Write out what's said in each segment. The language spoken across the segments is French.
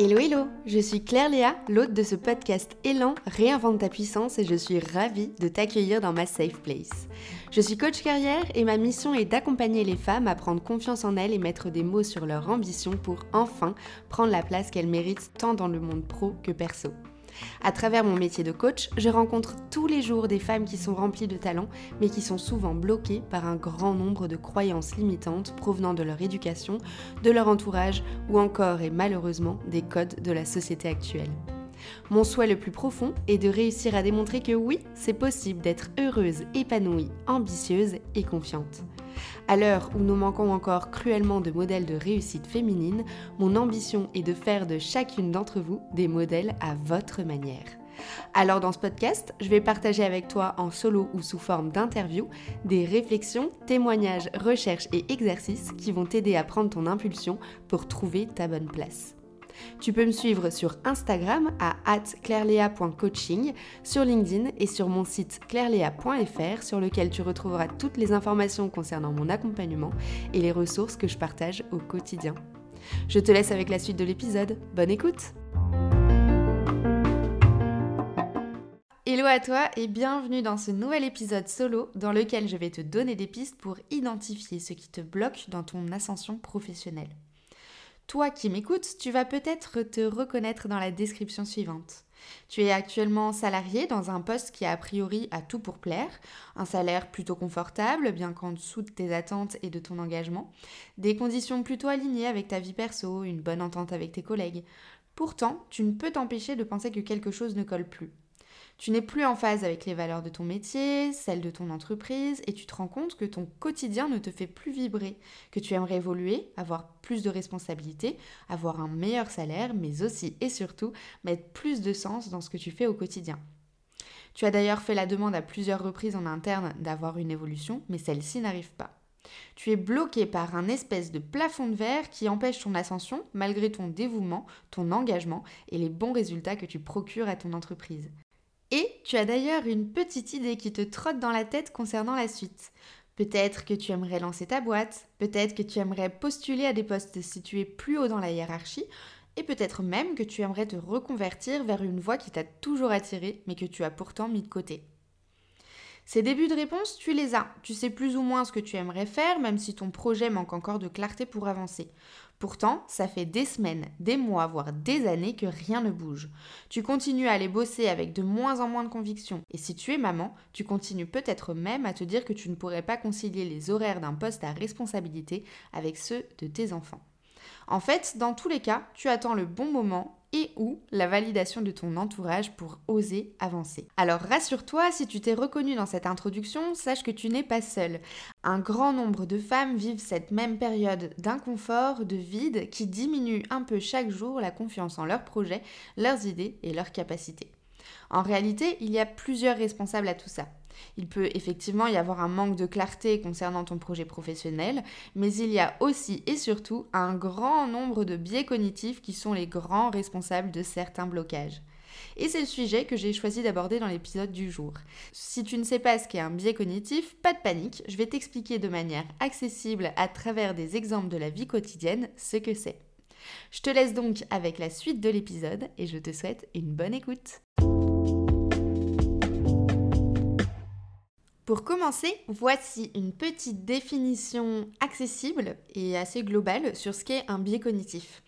Hello hello, je suis Claire Léa, l'hôte de ce podcast Élan Réinvente ta puissance et je suis ravie de t'accueillir dans ma safe place. Je suis coach carrière et ma mission est d'accompagner les femmes à prendre confiance en elles et mettre des mots sur leur ambition pour enfin prendre la place qu'elles méritent tant dans le monde pro que perso. À travers mon métier de coach, je rencontre tous les jours des femmes qui sont remplies de talent, mais qui sont souvent bloquées par un grand nombre de croyances limitantes provenant de leur éducation, de leur entourage ou encore et malheureusement des codes de la société actuelle. Mon souhait le plus profond est de réussir à démontrer que oui, c'est possible d'être heureuse, épanouie, ambitieuse et confiante. À l'heure où nous manquons encore cruellement de modèles de réussite féminine, mon ambition est de faire de chacune d'entre vous des modèles à votre manière. Alors dans ce podcast, je vais partager avec toi en solo ou sous forme d'interview des réflexions, témoignages, recherches et exercices qui vont t'aider à prendre ton impulsion pour trouver ta bonne place. Tu peux me suivre sur Instagram à clairlea.coaching, sur LinkedIn et sur mon site clairlea.fr sur lequel tu retrouveras toutes les informations concernant mon accompagnement et les ressources que je partage au quotidien. Je te laisse avec la suite de l'épisode. Bonne écoute Hello à toi et bienvenue dans ce nouvel épisode solo dans lequel je vais te donner des pistes pour identifier ce qui te bloque dans ton ascension professionnelle. Toi qui m'écoutes, tu vas peut-être te reconnaître dans la description suivante. Tu es actuellement salarié dans un poste qui a a priori à tout pour plaire, un salaire plutôt confortable, bien qu'en dessous de tes attentes et de ton engagement, des conditions plutôt alignées avec ta vie perso, une bonne entente avec tes collègues. Pourtant, tu ne peux t'empêcher de penser que quelque chose ne colle plus. Tu n'es plus en phase avec les valeurs de ton métier, celles de ton entreprise, et tu te rends compte que ton quotidien ne te fait plus vibrer, que tu aimerais évoluer, avoir plus de responsabilités, avoir un meilleur salaire, mais aussi et surtout mettre plus de sens dans ce que tu fais au quotidien. Tu as d'ailleurs fait la demande à plusieurs reprises en interne d'avoir une évolution, mais celle-ci n'arrive pas. Tu es bloqué par un espèce de plafond de verre qui empêche ton ascension malgré ton dévouement, ton engagement et les bons résultats que tu procures à ton entreprise. Et tu as d'ailleurs une petite idée qui te trotte dans la tête concernant la suite. Peut-être que tu aimerais lancer ta boîte, peut-être que tu aimerais postuler à des postes situés plus haut dans la hiérarchie, et peut-être même que tu aimerais te reconvertir vers une voie qui t'a toujours attiré mais que tu as pourtant mis de côté. Ces débuts de réponse, tu les as. Tu sais plus ou moins ce que tu aimerais faire, même si ton projet manque encore de clarté pour avancer. Pourtant, ça fait des semaines, des mois, voire des années que rien ne bouge. Tu continues à aller bosser avec de moins en moins de conviction. Et si tu es maman, tu continues peut-être même à te dire que tu ne pourrais pas concilier les horaires d'un poste à responsabilité avec ceux de tes enfants. En fait, dans tous les cas, tu attends le bon moment et ou la validation de ton entourage pour oser avancer. Alors rassure-toi, si tu t'es reconnu dans cette introduction, sache que tu n'es pas seule. Un grand nombre de femmes vivent cette même période d'inconfort, de vide, qui diminue un peu chaque jour la confiance en leurs projets, leurs idées et leurs capacités. En réalité, il y a plusieurs responsables à tout ça. Il peut effectivement y avoir un manque de clarté concernant ton projet professionnel, mais il y a aussi et surtout un grand nombre de biais cognitifs qui sont les grands responsables de certains blocages. Et c'est le sujet que j'ai choisi d'aborder dans l'épisode du jour. Si tu ne sais pas ce qu'est un biais cognitif, pas de panique, je vais t'expliquer de manière accessible à travers des exemples de la vie quotidienne ce que c'est. Je te laisse donc avec la suite de l'épisode et je te souhaite une bonne écoute. Pour commencer, voici une petite définition accessible et assez globale sur ce qu'est un biais cognitif.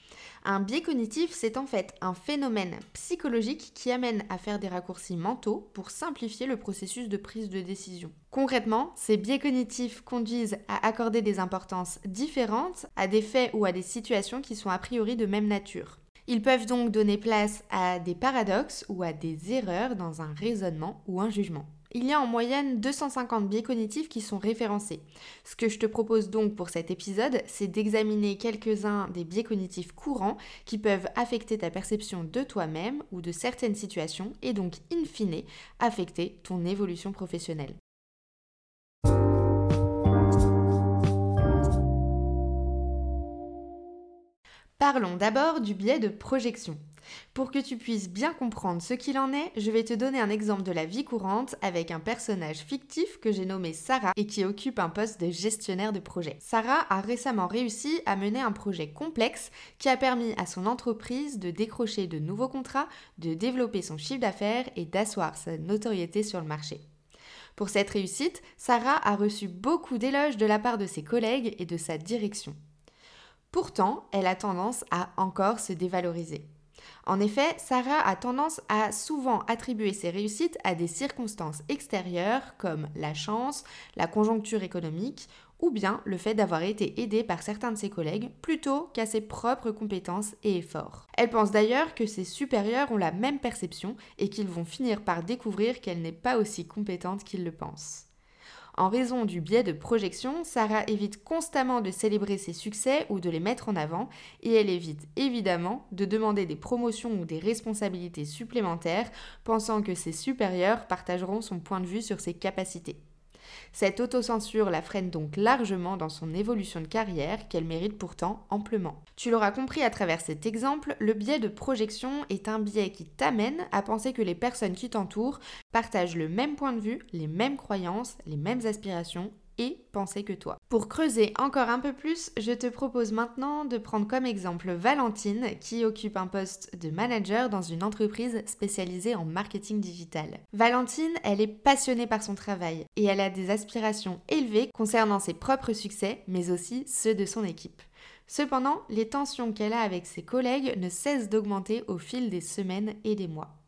Un biais cognitif, c'est en fait un phénomène psychologique qui amène à faire des raccourcis mentaux pour simplifier le processus de prise de décision. Concrètement, ces biais cognitifs conduisent à accorder des importances différentes à des faits ou à des situations qui sont a priori de même nature. Ils peuvent donc donner place à des paradoxes ou à des erreurs dans un raisonnement ou un jugement. Il y a en moyenne 250 biais cognitifs qui sont référencés. Ce que je te propose donc pour cet épisode, c'est d'examiner quelques-uns des biais cognitifs courants qui peuvent affecter ta perception de toi-même ou de certaines situations et donc, in fine, affecter ton évolution professionnelle. Parlons d'abord du biais de projection. Pour que tu puisses bien comprendre ce qu'il en est, je vais te donner un exemple de la vie courante avec un personnage fictif que j'ai nommé Sarah et qui occupe un poste de gestionnaire de projet. Sarah a récemment réussi à mener un projet complexe qui a permis à son entreprise de décrocher de nouveaux contrats, de développer son chiffre d'affaires et d'asseoir sa notoriété sur le marché. Pour cette réussite, Sarah a reçu beaucoup d'éloges de la part de ses collègues et de sa direction. Pourtant, elle a tendance à encore se dévaloriser. En effet, Sarah a tendance à souvent attribuer ses réussites à des circonstances extérieures comme la chance, la conjoncture économique ou bien le fait d'avoir été aidée par certains de ses collègues plutôt qu'à ses propres compétences et efforts. Elle pense d'ailleurs que ses supérieurs ont la même perception et qu'ils vont finir par découvrir qu'elle n'est pas aussi compétente qu'ils le pensent. En raison du biais de projection, Sarah évite constamment de célébrer ses succès ou de les mettre en avant et elle évite évidemment de demander des promotions ou des responsabilités supplémentaires pensant que ses supérieurs partageront son point de vue sur ses capacités. Cette autocensure la freine donc largement dans son évolution de carrière qu'elle mérite pourtant amplement. Tu l'auras compris à travers cet exemple, le biais de projection est un biais qui t'amène à penser que les personnes qui t'entourent partagent le même point de vue, les mêmes croyances, les mêmes aspirations et penser que toi. Pour creuser encore un peu plus, je te propose maintenant de prendre comme exemple Valentine qui occupe un poste de manager dans une entreprise spécialisée en marketing digital. Valentine, elle est passionnée par son travail et elle a des aspirations élevées concernant ses propres succès mais aussi ceux de son équipe. Cependant, les tensions qu'elle a avec ses collègues ne cessent d'augmenter au fil des semaines et des mois.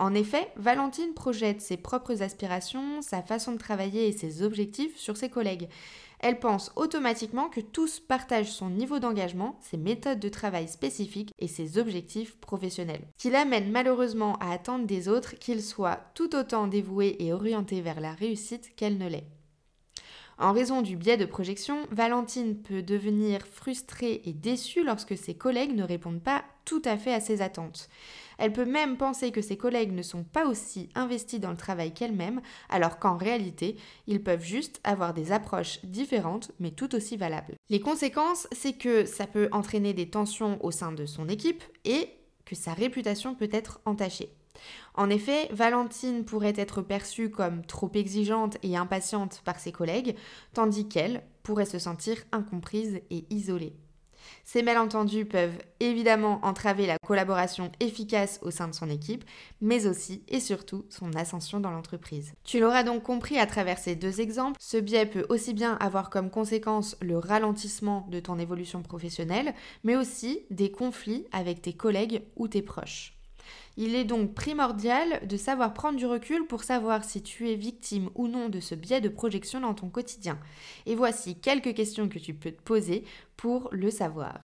En effet, Valentine projette ses propres aspirations, sa façon de travailler et ses objectifs sur ses collègues. Elle pense automatiquement que tous partagent son niveau d'engagement, ses méthodes de travail spécifiques et ses objectifs professionnels. Qui l'amène malheureusement à attendre des autres qu'ils soient tout autant dévoués et orientés vers la réussite qu'elle ne l'est. En raison du biais de projection, Valentine peut devenir frustrée et déçue lorsque ses collègues ne répondent pas tout à fait à ses attentes. Elle peut même penser que ses collègues ne sont pas aussi investis dans le travail qu'elle-même, alors qu'en réalité, ils peuvent juste avoir des approches différentes mais tout aussi valables. Les conséquences, c'est que ça peut entraîner des tensions au sein de son équipe et que sa réputation peut être entachée. En effet, Valentine pourrait être perçue comme trop exigeante et impatiente par ses collègues, tandis qu'elle pourrait se sentir incomprise et isolée. Ces malentendus peuvent évidemment entraver la collaboration efficace au sein de son équipe, mais aussi et surtout son ascension dans l'entreprise. Tu l'auras donc compris à travers ces deux exemples, ce biais peut aussi bien avoir comme conséquence le ralentissement de ton évolution professionnelle, mais aussi des conflits avec tes collègues ou tes proches. Il est donc primordial de savoir prendre du recul pour savoir si tu es victime ou non de ce biais de projection dans ton quotidien. Et voici quelques questions que tu peux te poser pour le savoir.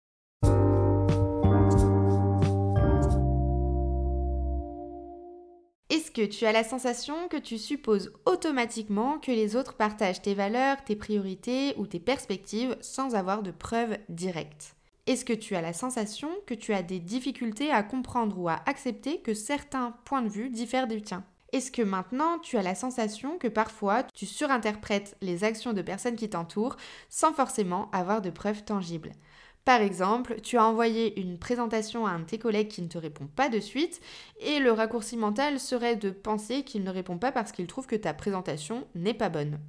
Est-ce que tu as la sensation que tu supposes automatiquement que les autres partagent tes valeurs, tes priorités ou tes perspectives sans avoir de preuves directes? Est-ce que tu as la sensation que tu as des difficultés à comprendre ou à accepter que certains points de vue diffèrent du tien Est-ce que maintenant tu as la sensation que parfois tu surinterprètes les actions de personnes qui t'entourent sans forcément avoir de preuves tangibles? Par exemple, tu as envoyé une présentation à un de tes collègues qui ne te répond pas de suite, et le raccourci mental serait de penser qu'il ne répond pas parce qu'il trouve que ta présentation n'est pas bonne.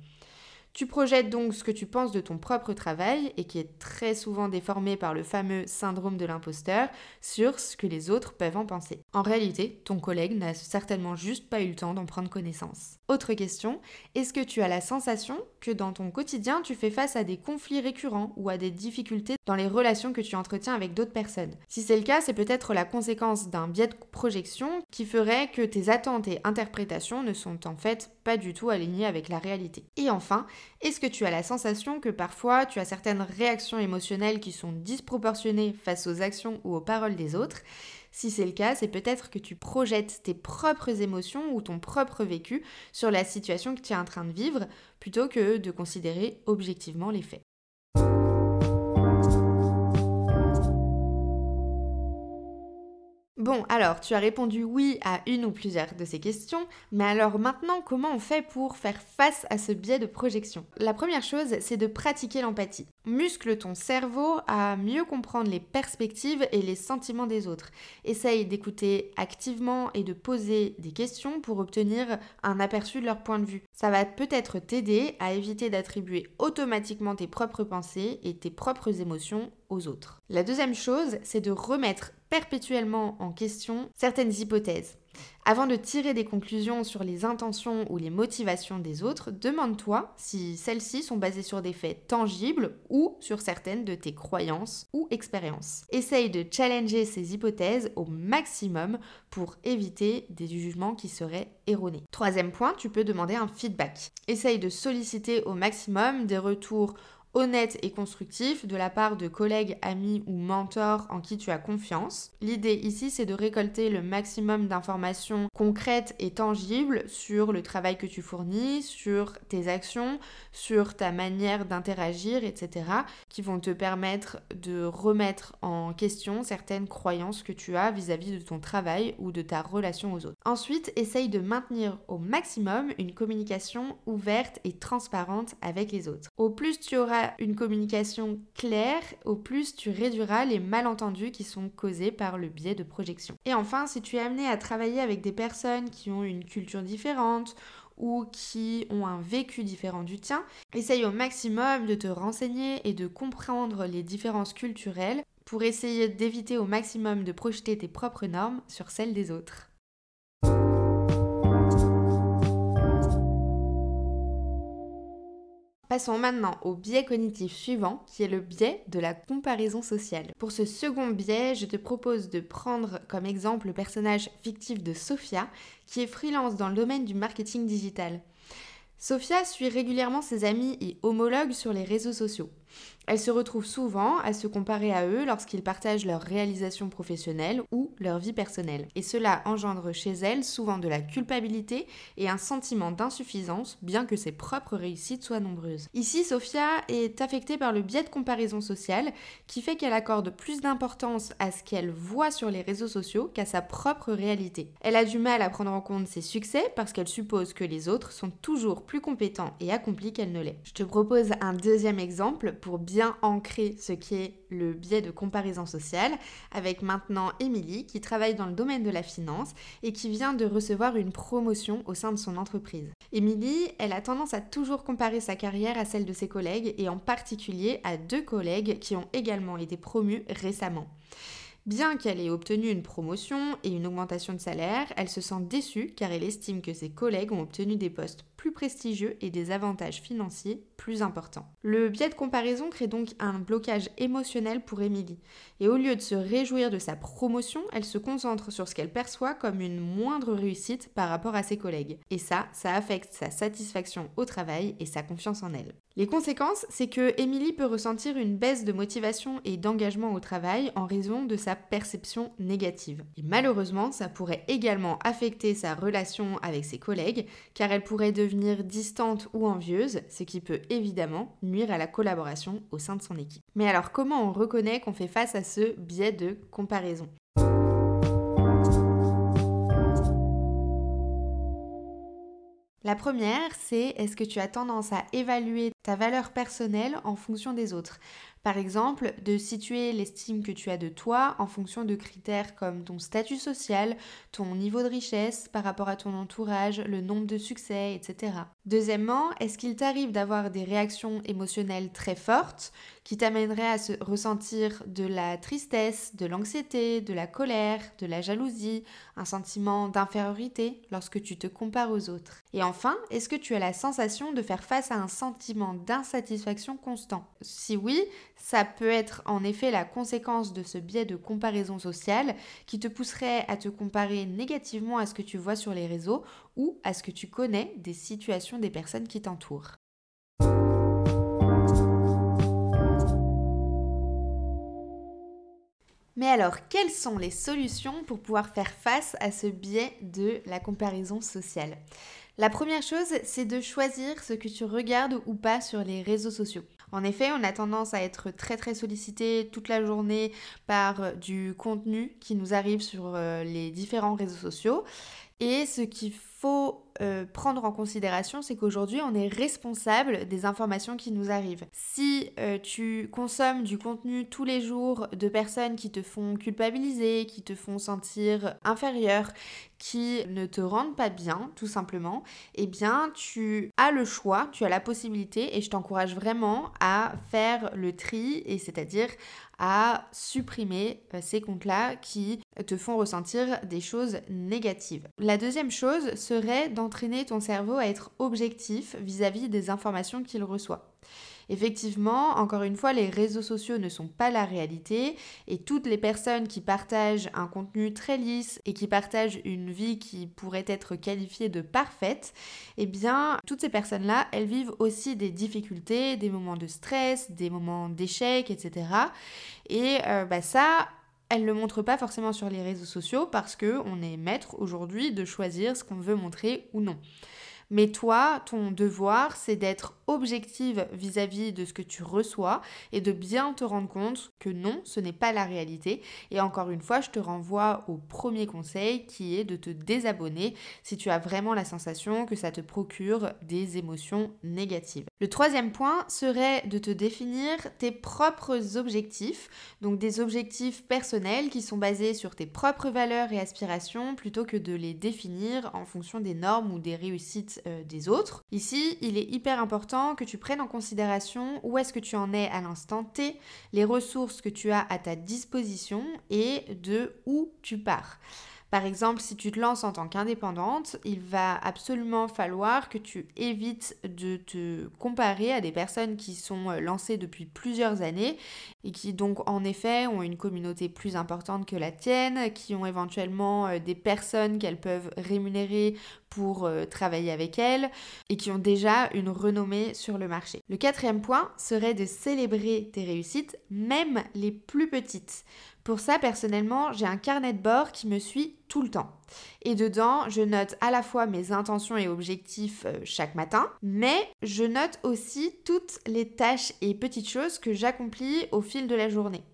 Tu projettes donc ce que tu penses de ton propre travail et qui est très souvent déformé par le fameux syndrome de l'imposteur sur ce que les autres peuvent en penser. En réalité, ton collègue n'a certainement juste pas eu le temps d'en prendre connaissance. Autre question, est-ce que tu as la sensation que dans ton quotidien, tu fais face à des conflits récurrents ou à des difficultés dans les relations que tu entretiens avec d'autres personnes? Si c'est le cas, c'est peut-être la conséquence d'un biais de projection qui ferait que tes attentes et interprétations ne sont en fait pas du tout alignées avec la réalité. Et enfin, est-ce que tu as la sensation que parfois tu as certaines réactions émotionnelles qui sont disproportionnées face aux actions ou aux paroles des autres? Si c'est le cas, c'est peut-être que tu projettes tes propres émotions ou ton propre vécu sur la situation que tu es en train de vivre plutôt que de considérer objectivement les faits. Bon, alors, tu as répondu oui à une ou plusieurs de ces questions, mais alors maintenant, comment on fait pour faire face à ce biais de projection? La première chose, c'est de pratiquer l'empathie. Muscle ton cerveau à mieux comprendre les perspectives et les sentiments des autres. Essaye d'écouter activement et de poser des questions pour obtenir un aperçu de leur point de vue. Ça va peut-être t'aider à éviter d'attribuer automatiquement tes propres pensées et tes propres émotions aux autres. La deuxième chose, c'est de remettre perpétuellement en question certaines hypothèses. Avant de tirer des conclusions sur les intentions ou les motivations des autres, demande-toi si celles-ci sont basées sur des faits tangibles ou sur certaines de tes croyances ou expériences. Essaye de challenger ces hypothèses au maximum pour éviter des jugements qui seraient erronés. Troisième point, tu peux demander un feedback. Essaye de solliciter au maximum des retours honnête et constructif de la part de collègues, amis ou mentors en qui tu as confiance. L'idée ici, c'est de récolter le maximum d'informations concrètes et tangibles sur le travail que tu fournis, sur tes actions, sur ta manière d'interagir, etc., qui vont te permettre de remettre en question certaines croyances que tu as vis-à-vis de ton travail ou de ta relation aux autres. Ensuite, essaye de maintenir au maximum une communication ouverte et transparente avec les autres. Au plus tu auras une communication claire, au plus tu réduiras les malentendus qui sont causés par le biais de projection. Et enfin, si tu es amené à travailler avec des personnes qui ont une culture différente ou qui ont un vécu différent du tien, essaye au maximum de te renseigner et de comprendre les différences culturelles pour essayer d'éviter au maximum de projeter tes propres normes sur celles des autres. Passons maintenant au biais cognitif suivant, qui est le biais de la comparaison sociale. Pour ce second biais, je te propose de prendre comme exemple le personnage fictif de Sophia, qui est freelance dans le domaine du marketing digital. Sophia suit régulièrement ses amis et homologues sur les réseaux sociaux. Elle se retrouve souvent à se comparer à eux lorsqu'ils partagent leurs réalisations professionnelles ou leur vie personnelle. Et cela engendre chez elle souvent de la culpabilité et un sentiment d'insuffisance, bien que ses propres réussites soient nombreuses. Ici, Sophia est affectée par le biais de comparaison sociale qui fait qu'elle accorde plus d'importance à ce qu'elle voit sur les réseaux sociaux qu'à sa propre réalité. Elle a du mal à prendre en compte ses succès parce qu'elle suppose que les autres sont toujours plus compétents et accomplis qu'elle ne l'est. Je te propose un deuxième exemple pour bien ancrer ce qui est le biais de comparaison sociale avec maintenant Émilie qui travaille dans le domaine de la finance et qui vient de recevoir une promotion au sein de son entreprise. Émilie, elle a tendance à toujours comparer sa carrière à celle de ses collègues et en particulier à deux collègues qui ont également été promus récemment. Bien qu'elle ait obtenu une promotion et une augmentation de salaire, elle se sent déçue car elle estime que ses collègues ont obtenu des postes plus prestigieux et des avantages financiers plus importants. Le biais de comparaison crée donc un blocage émotionnel pour Émilie. Et au lieu de se réjouir de sa promotion, elle se concentre sur ce qu'elle perçoit comme une moindre réussite par rapport à ses collègues. Et ça, ça affecte sa satisfaction au travail et sa confiance en elle. Les conséquences, c'est que Émilie peut ressentir une baisse de motivation et d'engagement au travail en raison de sa perception négative. Et malheureusement, ça pourrait également affecter sa relation avec ses collègues, car elle pourrait devenir distante ou envieuse, ce qui peut évidemment nuire à la collaboration au sein de son équipe. Mais alors comment on reconnaît qu'on fait face à ce biais de comparaison? La première, c'est est-ce que tu as tendance à évaluer ta valeur personnelle en fonction des autres? Par exemple, de situer l'estime que tu as de toi en fonction de critères comme ton statut social, ton niveau de richesse par rapport à ton entourage, le nombre de succès, etc. Deuxièmement, est-ce qu'il t'arrive d'avoir des réactions émotionnelles très fortes qui t'amèneraient à se ressentir de la tristesse, de l'anxiété, de la colère, de la jalousie, un sentiment d'infériorité lorsque tu te compares aux autres? Et enfin, est-ce que tu as la sensation de faire face à un sentiment d'insatisfaction constant? Si oui, ça peut être en effet la conséquence de ce biais de comparaison sociale qui te pousserait à te comparer négativement à ce que tu vois sur les réseaux ou à ce que tu connais des situations des personnes qui t'entourent. Mais alors, quelles sont les solutions pour pouvoir faire face à ce biais de la comparaison sociale? La première chose, c'est de choisir ce que tu regardes ou pas sur les réseaux sociaux. En effet, on a tendance à être très très sollicité toute la journée par du contenu qui nous arrive sur euh, les différents réseaux sociaux. Et ce qu'il faut euh, prendre en considération, c'est qu'aujourd'hui, on est responsable des informations qui nous arrivent. Si euh, tu consommes du contenu tous les jours de personnes qui te font culpabiliser, qui te font sentir inférieur, qui ne te rendent pas bien, tout simplement, eh bien, tu as le choix, tu as la possibilité, et je t'encourage vraiment à faire le tri, et c'est-à-dire à supprimer euh, ces comptes-là qui te font ressentir des choses négatives. La deuxième chose serait d'entraîner ton cerveau à être objectif vis-à-vis des informations qu'il reçoit. Effectivement, encore une fois, les réseaux sociaux ne sont pas la réalité et toutes les personnes qui partagent un contenu très lisse et qui partagent une vie qui pourrait être qualifiée de parfaite, eh bien, toutes ces personnes-là, elles vivent aussi des difficultés, des moments de stress, des moments d'échec, etc. Et euh, bah, ça, elles ne le montrent pas forcément sur les réseaux sociaux parce qu'on est maître aujourd'hui de choisir ce qu'on veut montrer ou non. Mais toi, ton devoir, c'est d'être objective vis-à-vis de ce que tu reçois et de bien te rendre compte que non, ce n'est pas la réalité. Et encore une fois, je te renvoie au premier conseil qui est de te désabonner si tu as vraiment la sensation que ça te procure des émotions négatives. Le troisième point serait de te définir tes propres objectifs, donc des objectifs personnels qui sont basés sur tes propres valeurs et aspirations plutôt que de les définir en fonction des normes ou des réussites des autres. Ici, il est hyper important que tu prennes en considération où est-ce que tu en es à l'instant T, les ressources que tu as à ta disposition et de où tu pars. Par exemple, si tu te lances en tant qu'indépendante, il va absolument falloir que tu évites de te comparer à des personnes qui sont euh, lancées depuis plusieurs années et qui donc en effet ont une communauté plus importante que la tienne, qui ont éventuellement euh, des personnes qu'elles peuvent rémunérer pour euh, travailler avec elles et qui ont déjà une renommée sur le marché. Le quatrième point serait de célébrer tes réussites, même les plus petites. Pour ça, personnellement, j'ai un carnet de bord qui me suit tout le temps. Et dedans, je note à la fois mes intentions et objectifs euh, chaque matin, mais je note aussi toutes les tâches et petites choses que j'accomplis au fil de la journée.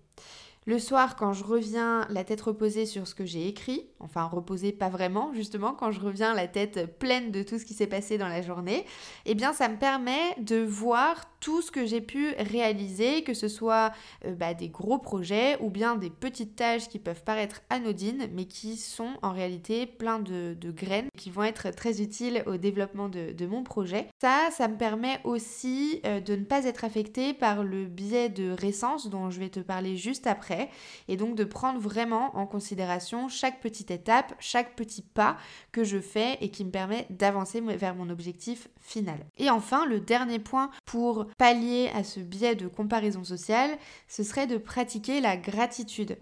Le soir, quand je reviens la tête reposée sur ce que j'ai écrit, enfin reposée pas vraiment, justement, quand je reviens la tête pleine de tout ce qui s'est passé dans la journée, eh bien ça me permet de voir tout ce que j'ai pu réaliser, que ce soit euh, bah, des gros projets ou bien des petites tâches qui peuvent paraître anodines, mais qui sont en réalité plein de, graines qui vont être très utiles au développement de, mon projet. Ça, ça me permet aussi euh, de ne pas être affecté par le biais de récence dont je vais te parler juste après, et donc de prendre vraiment en considération chaque petite étape, chaque petit pas que je fais et qui me permet d'avancer vers mon objectif final. Et enfin, le dernier point pour pallier à ce biais de comparaison sociale, ce serait de pratiquer la gratitude.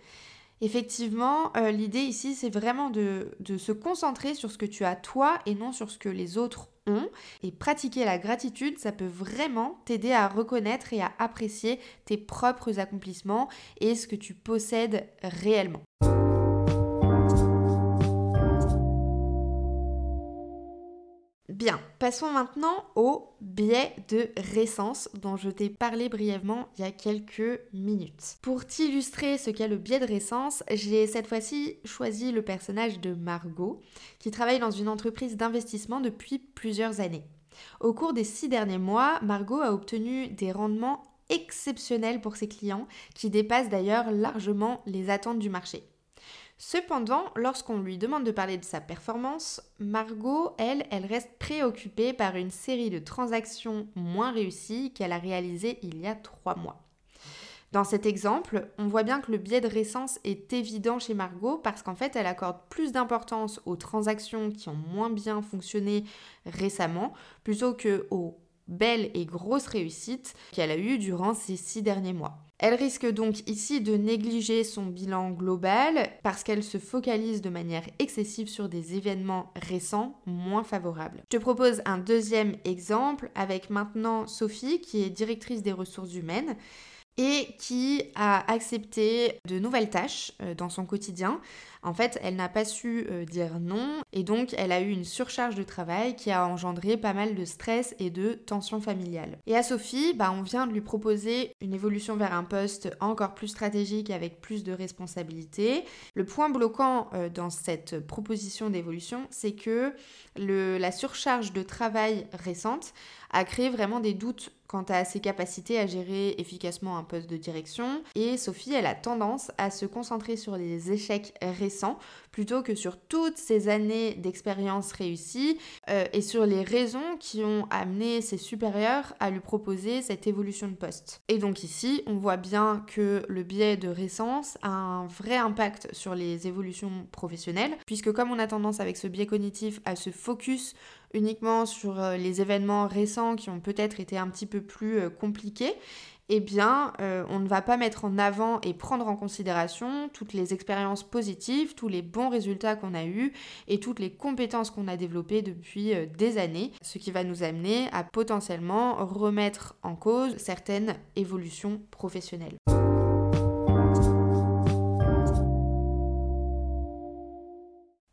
Effectivement, euh, l'idée ici, c'est vraiment de, de, se concentrer sur ce que tu as toi et non sur ce que les autres ont. Et pratiquer la gratitude, ça peut vraiment t'aider à reconnaître et à apprécier tes propres accomplissements et ce que tu possèdes réellement. Bien, passons maintenant au biais de récence dont je t'ai parlé brièvement il y a quelques minutes. Pour t'illustrer ce qu'est le biais de récence, j'ai cette fois-ci choisi le personnage de Margot, qui travaille dans une entreprise d'investissement depuis plusieurs années. Au cours des six derniers mois, Margot a obtenu des rendements exceptionnels pour ses clients, qui dépassent d'ailleurs largement les attentes du marché. Cependant, lorsqu'on lui demande de parler de sa performance, Margot, elle, elle reste préoccupée par une série de transactions moins réussies qu'elle a réalisées il y a trois mois. Dans cet exemple, on voit bien que le biais de récence est évident chez Margot parce qu'en fait, elle accorde plus d'importance aux transactions qui ont moins bien fonctionné récemment plutôt que aux belles et grosses réussites qu'elle a eues durant ces six derniers mois. Elle risque donc ici de négliger son bilan global parce qu'elle se focalise de manière excessive sur des événements récents moins favorables. Je te propose un deuxième exemple avec maintenant Sophie qui est directrice des ressources humaines et qui a accepté de nouvelles tâches euh, dans son quotidien. En fait, elle n'a pas su euh, dire non et donc elle a eu une surcharge de travail qui a engendré pas mal de stress et de tension familiale. Et à Sophie, bah, on vient de lui proposer une évolution vers un poste encore plus stratégique avec plus de responsabilités. Le point bloquant euh, dans cette proposition d'évolution, c'est que la surcharge de travail récente a créé vraiment des doutes quant à ses capacités à gérer efficacement un poste de direction. Et Sophie, elle a tendance à se concentrer sur les échecs récents plutôt que sur toutes ces années d'expérience réussie euh, et sur les raisons qui ont amené ses supérieurs à lui proposer cette évolution de poste. Et donc ici, on voit bien que le biais de récence a un vrai impact sur les évolutions professionnelles, puisque comme on a tendance avec ce biais cognitif à se focus uniquement sur euh, les événements récents qui ont peut-être été un petit peu plus euh, compliqués, eh bien, euh, on ne va pas mettre en avant et prendre en considération toutes les expériences positives, tous les bons résultats qu'on a eus et toutes les compétences qu'on a développées depuis des années, ce qui va nous amener à potentiellement remettre en cause certaines évolutions professionnelles.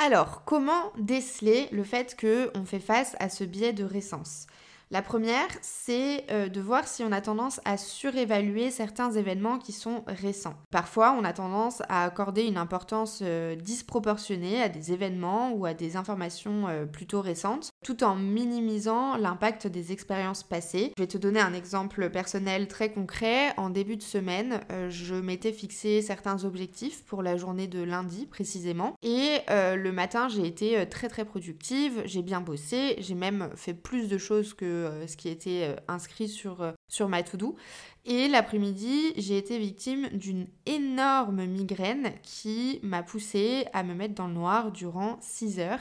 Alors, comment déceler le fait qu'on fait face à ce biais de récence? La première, c'est euh, de voir si on a tendance à surévaluer certains événements qui sont récents. Parfois, on a tendance à accorder une importance euh, disproportionnée à des événements ou à des informations euh, plutôt récentes, tout en minimisant l'impact des expériences passées. Je vais te donner un exemple personnel très concret. En début de semaine, je m'étais fixé certains objectifs pour la journée de lundi précisément. Et le matin, j'ai été très très productive, j'ai bien bossé, j'ai même fait plus de choses que euh, ce qui était euh, inscrit sur, euh, sur ma to-do. Et l'après-midi, j'ai été victime d'une énorme migraine qui m'a poussée à me mettre dans le noir durant 6 heures.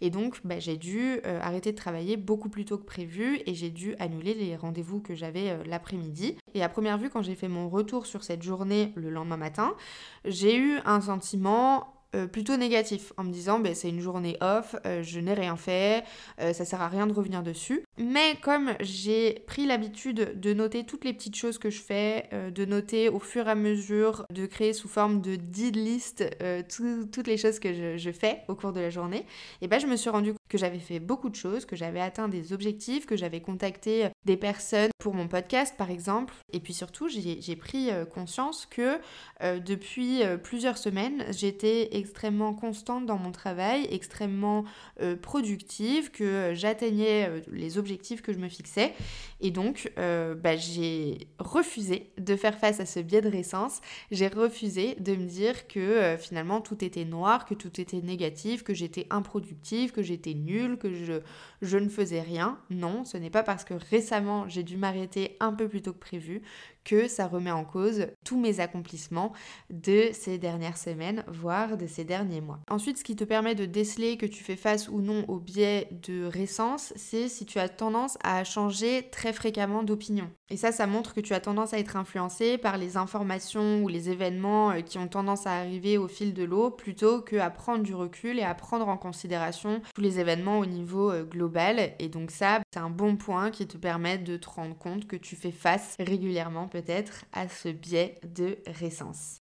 Et donc, bah, j'ai dû arrêter de travailler beaucoup plus tôt que prévu et j'ai dû annuler les rendez-vous que j'avais l'après-midi. Et à première vue, quand j'ai fait mon retour sur cette journée le lendemain matin, j'ai eu un sentiment euh, plutôt négatif en me disant ben, c'est une journée off, euh, je n'ai rien fait, euh, ça sert à rien de revenir dessus. Mais comme j'ai pris l'habitude de noter toutes les petites choses que je fais, de noter au fur et à mesure, de créer sous forme de did list toutes les choses que je, fais au cours de la journée, et ben je me suis rendu que j'avais fait beaucoup de choses, que j'avais atteint des objectifs, que j'avais contacté des personnes pour mon podcast par exemple. Et puis surtout, j'ai pris conscience que depuis plusieurs semaines, j'étais extrêmement constante dans mon travail, extrêmement euh, productive, que euh, j'atteignais euh, les objectifs que je me fixais. Et donc, bah, j'ai refusé de faire face à ce biais de récence. J'ai refusé de me dire que finalement tout était noir, que tout était négatif, que j'étais improductive, que j'étais nulle, que je, je ne faisais rien. Non, ce n'est pas parce que récemment j'ai dû m'arrêter un peu plus tôt que prévu que ça remet en cause tous mes accomplissements de ces dernières semaines, voire de ces derniers mois. Ensuite, ce qui te permet de déceler que tu fais face ou non au biais de récence, c'est si tu as tendance à changer très fréquemment d'opinion. Et ça, ça montre que tu as tendance à être influencé par les informations ou les événements euh, qui ont tendance à arriver au fil de l'eau, plutôt que à prendre du recul et à prendre en considération tous les événements au niveau euh, global. Et donc ça, c'est un bon point qui te permet de te rendre compte que tu fais face régulièrement peut-être à ce biais de récence.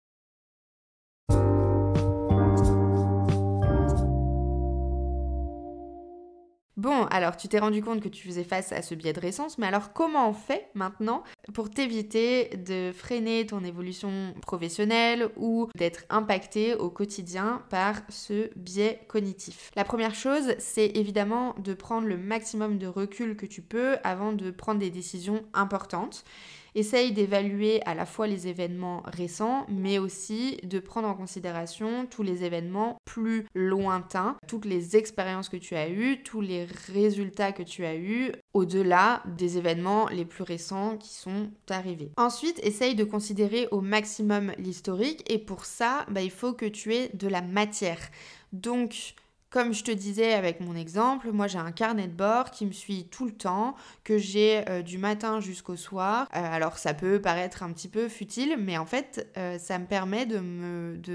Bon, alors tu t'es rendu compte que tu faisais face à ce biais de récence, mais alors comment on fait maintenant pour t'éviter de freiner ton évolution professionnelle ou d'être impacté au quotidien par ce biais cognitif? La première chose, c'est évidemment de prendre le maximum de recul que tu peux avant de prendre des décisions importantes. Essaye d'évaluer à la fois les événements récents, mais aussi de prendre en considération tous les événements plus lointains, toutes les expériences que tu as eues, tous les résultats que tu as eus, au-delà des événements les plus récents qui sont arrivés. Ensuite, essaye de considérer au maximum l'historique, et pour ça, bah, il faut que tu aies de la matière. Donc, Comme je te disais avec mon exemple, moi j'ai un carnet de bord qui me suit tout le temps, que j'ai euh, du matin jusqu'au soir. Euh, alors ça peut paraître un petit peu futile, mais en fait euh, ça me permet de,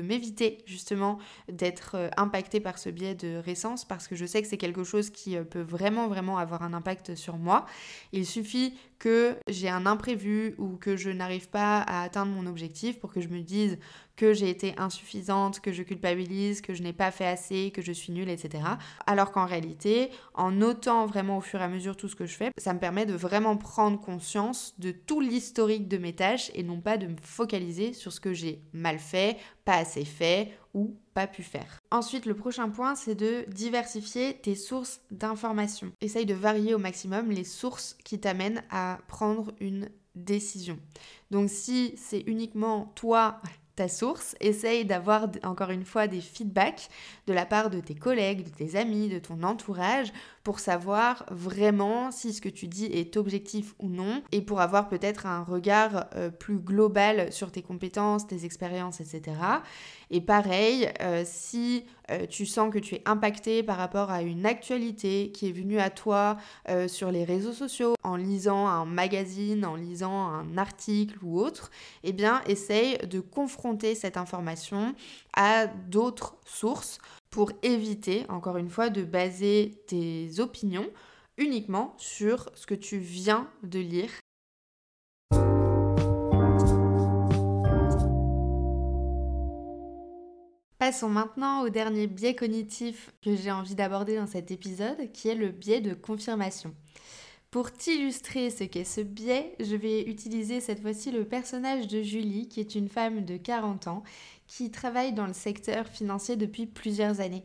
m'éviter justement d'être impacté par ce biais de récence parce que je sais que c'est quelque chose qui peut vraiment vraiment avoir un impact sur moi. Il suffit que j'ai un imprévu ou que je n'arrive pas à atteindre mon objectif pour que je me dise que j'ai été insuffisante, que je culpabilise, que je n'ai pas fait assez, que je suis nulle, etc. Alors qu'en réalité, en notant vraiment au fur et à mesure tout ce que je fais, ça me permet de vraiment prendre conscience de tout l'historique de mes tâches et non pas de me focaliser sur ce que j'ai mal fait, pas assez fait ou pas pu faire. Ensuite, le prochain point, c'est de diversifier tes sources d'informations. Essaye de varier au maximum les sources qui t'amènent à prendre une décision. Donc si c'est uniquement toi ta source, essaye d'avoir encore une fois des feedbacks de la part de tes collègues, de tes amis, de ton entourage pour savoir vraiment si ce que tu dis est objectif ou non et pour avoir peut-être un regard euh, plus global sur tes compétences, tes expériences, etc. Et pareil, euh, si euh, tu sens que tu es impacté par rapport à une actualité qui est venue à toi sur les réseaux sociaux, en lisant un magazine, en lisant un article ou autre, eh bien essaye de confronter cette information à d'autres sources pour éviter, encore une fois, de baser tes opinions uniquement sur ce que tu viens de lire. Passons maintenant au dernier biais cognitif que j'ai envie d'aborder dans cet épisode, qui est le biais de confirmation. Pour t'illustrer ce qu'est ce biais, je vais utiliser cette fois-ci le personnage de Julie, qui est une femme de 40 ans qui travaille dans le secteur financier depuis plusieurs années.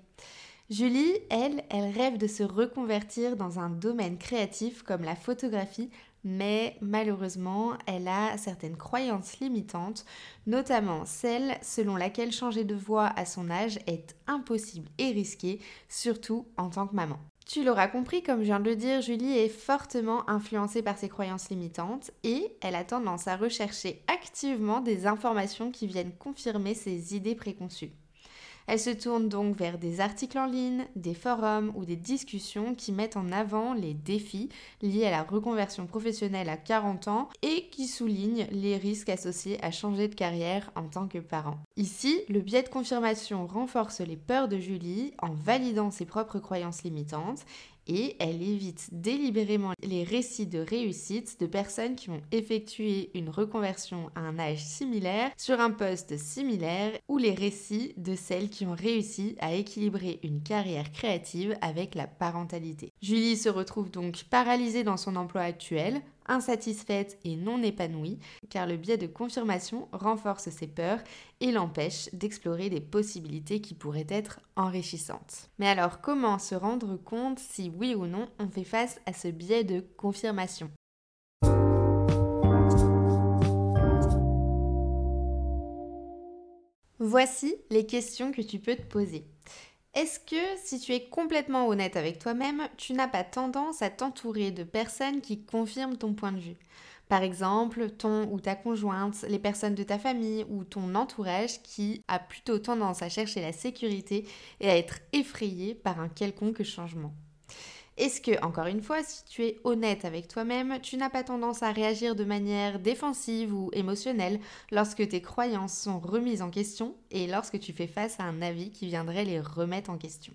Julie, elle, elle rêve de se reconvertir dans un domaine créatif comme la photographie, mais malheureusement, elle a certaines croyances limitantes, notamment celle selon laquelle changer de voix à son âge est impossible et risqué, surtout en tant que maman. Tu l'auras compris, comme je viens de le dire, Julie est fortement influencée par ses croyances limitantes et elle a tendance à rechercher activement des informations qui viennent confirmer ses idées préconçues. Elle se tourne donc vers des articles en ligne, des forums ou des discussions qui mettent en avant les défis liés à la reconversion professionnelle à 40 ans et qui soulignent les risques associés à changer de carrière en tant que parent. Ici, le biais de confirmation renforce les peurs de Julie en validant ses propres croyances limitantes et elle évite délibérément les récits de réussite de personnes qui ont effectué une reconversion à un âge similaire sur un poste similaire ou les récits de celles qui ont réussi à équilibrer une carrière créative avec la parentalité. Julie se retrouve donc paralysée dans son emploi actuel, insatisfaite et non épanouie, car le biais de confirmation renforce ses peurs et l'empêche d'explorer des possibilités qui pourraient être enrichissantes. Mais alors comment se rendre compte si oui ou non on fait face à ce biais de confirmation? Voici les questions que tu peux te poser. Est-ce que si tu es complètement honnête avec toi-même, tu n'as pas tendance à t'entourer de personnes qui confirment ton point de vue? Par exemple, ton ou ta conjointe, les personnes de ta famille ou ton entourage qui a plutôt tendance à chercher la sécurité et à être effrayé par un quelconque changement? Est-ce que, encore une fois, si tu es honnête avec toi-même, tu n'as pas tendance à réagir de manière défensive ou émotionnelle lorsque tes croyances sont remises en question et lorsque tu fais face à un avis qui viendrait les remettre en question?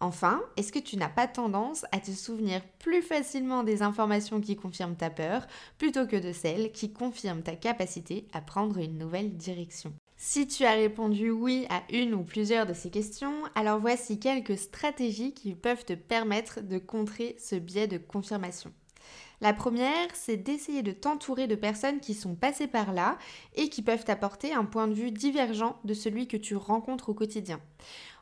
Enfin, est-ce que tu n'as pas tendance à te souvenir plus facilement des informations qui confirment ta peur plutôt que de celles qui confirment ta capacité à prendre une nouvelle direction? Si tu as répondu oui à une ou plusieurs de ces questions, alors voici quelques stratégies qui peuvent te permettre de contrer ce biais de confirmation. La première, c'est d'essayer de t'entourer de personnes qui sont passées par là et qui peuvent t'apporter un point de vue divergent de celui que tu rencontres au quotidien.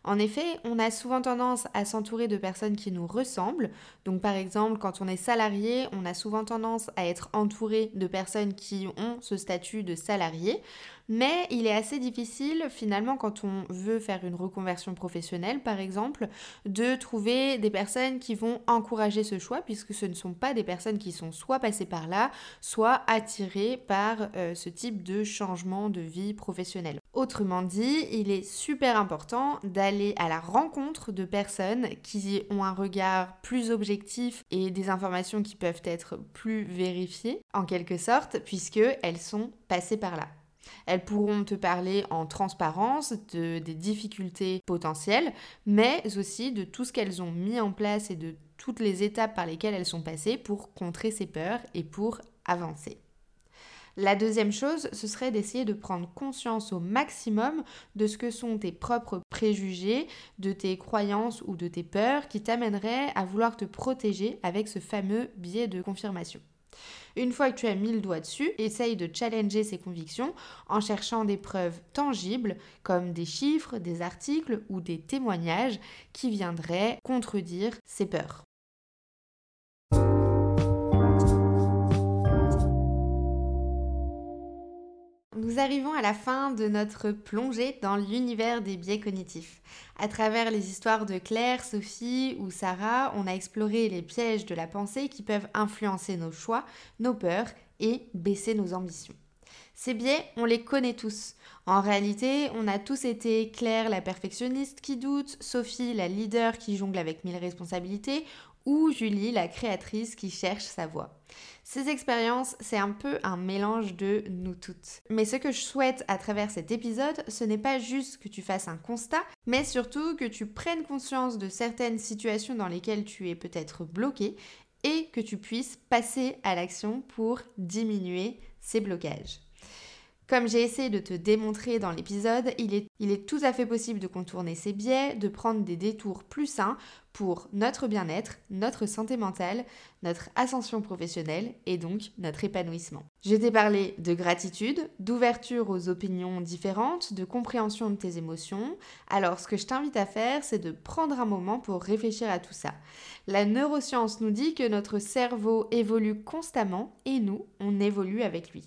En effet, on a souvent tendance à s'entourer de personnes qui nous ressemblent. Donc par exemple, quand on est salarié, on a souvent tendance à être entouré de personnes qui ont ce statut de salarié. Mais il est assez difficile finalement quand on veut faire une reconversion professionnelle par exemple de trouver des personnes qui vont encourager ce choix puisque ce ne sont pas des personnes qui sont soit passées par là, soit attirées par euh, ce type de changement de vie professionnelle. Autrement dit, il est super important d'aller à la rencontre de personnes qui ont un regard plus objectif et des informations qui peuvent être plus vérifiées, en quelque sorte, puisque elles sont passées par là. Elles pourront te parler en transparence de, des difficultés potentielles, mais aussi de tout ce qu'elles ont mis en place et de toutes les étapes par lesquelles elles sont passées pour contrer ces peurs et pour avancer. La deuxième chose, ce serait d'essayer de prendre conscience au maximum de ce que sont tes propres préjugés, de tes croyances ou de tes peurs qui t'amèneraient à vouloir te protéger avec ce fameux biais de confirmation. Une fois que tu as mis le doigt dessus, essaye de challenger ces convictions en cherchant des preuves tangibles comme des chiffres, des articles ou des témoignages qui viendraient contredire ces peurs. Nous arrivons à la fin de notre plongée dans l'univers des biais cognitifs. À travers les histoires de Claire, Sophie ou Sarah, on a exploré les pièges de la pensée qui peuvent influencer nos choix, nos peurs et baisser nos ambitions. Ces biais, on les connaît tous. En réalité, on a tous été Claire la perfectionniste qui doute, Sophie la leader qui jongle avec mille responsabilités, ou Julie, la créatrice qui cherche sa voie. Ces expériences, c'est un peu un mélange de nous toutes. Mais ce que je souhaite à travers cet épisode, ce n'est pas juste que tu fasses un constat, mais surtout que tu prennes conscience de certaines situations dans lesquelles tu es peut-être bloqué et que tu puisses passer à l'action pour diminuer ces blocages. Comme j'ai essayé de te démontrer dans l'épisode, il est, tout à fait possible de contourner ces biais, de prendre des détours plus sains pour notre bien-être, notre santé mentale, notre ascension professionnelle et donc notre épanouissement. Je t'ai parlé de gratitude, d'ouverture aux opinions différentes, de compréhension de tes émotions. Alors ce que je t'invite à faire, c'est de prendre un moment pour réfléchir à tout ça. La neuroscience nous dit que notre cerveau évolue constamment et nous, on évolue avec lui.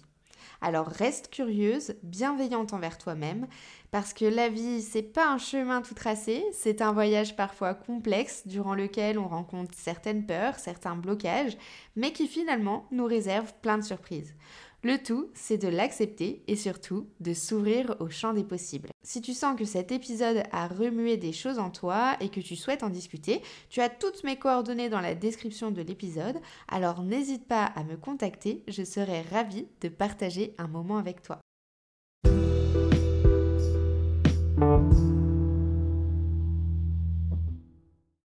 Alors reste curieuse, bienveillante envers toi-même, parce que la vie, c'est pas un chemin tout tracé, c'est un voyage parfois complexe durant lequel on rencontre certaines peurs, certains blocages, mais qui finalement nous réserve plein de surprises. Le tout, c'est de l'accepter et surtout de s'ouvrir au champ des possibles. Si tu sens que cet épisode a remué des choses en toi et que tu souhaites en discuter, tu as toutes mes coordonnées dans la description de l'épisode, alors n'hésite pas à me contacter, je serai ravie de partager un moment avec toi.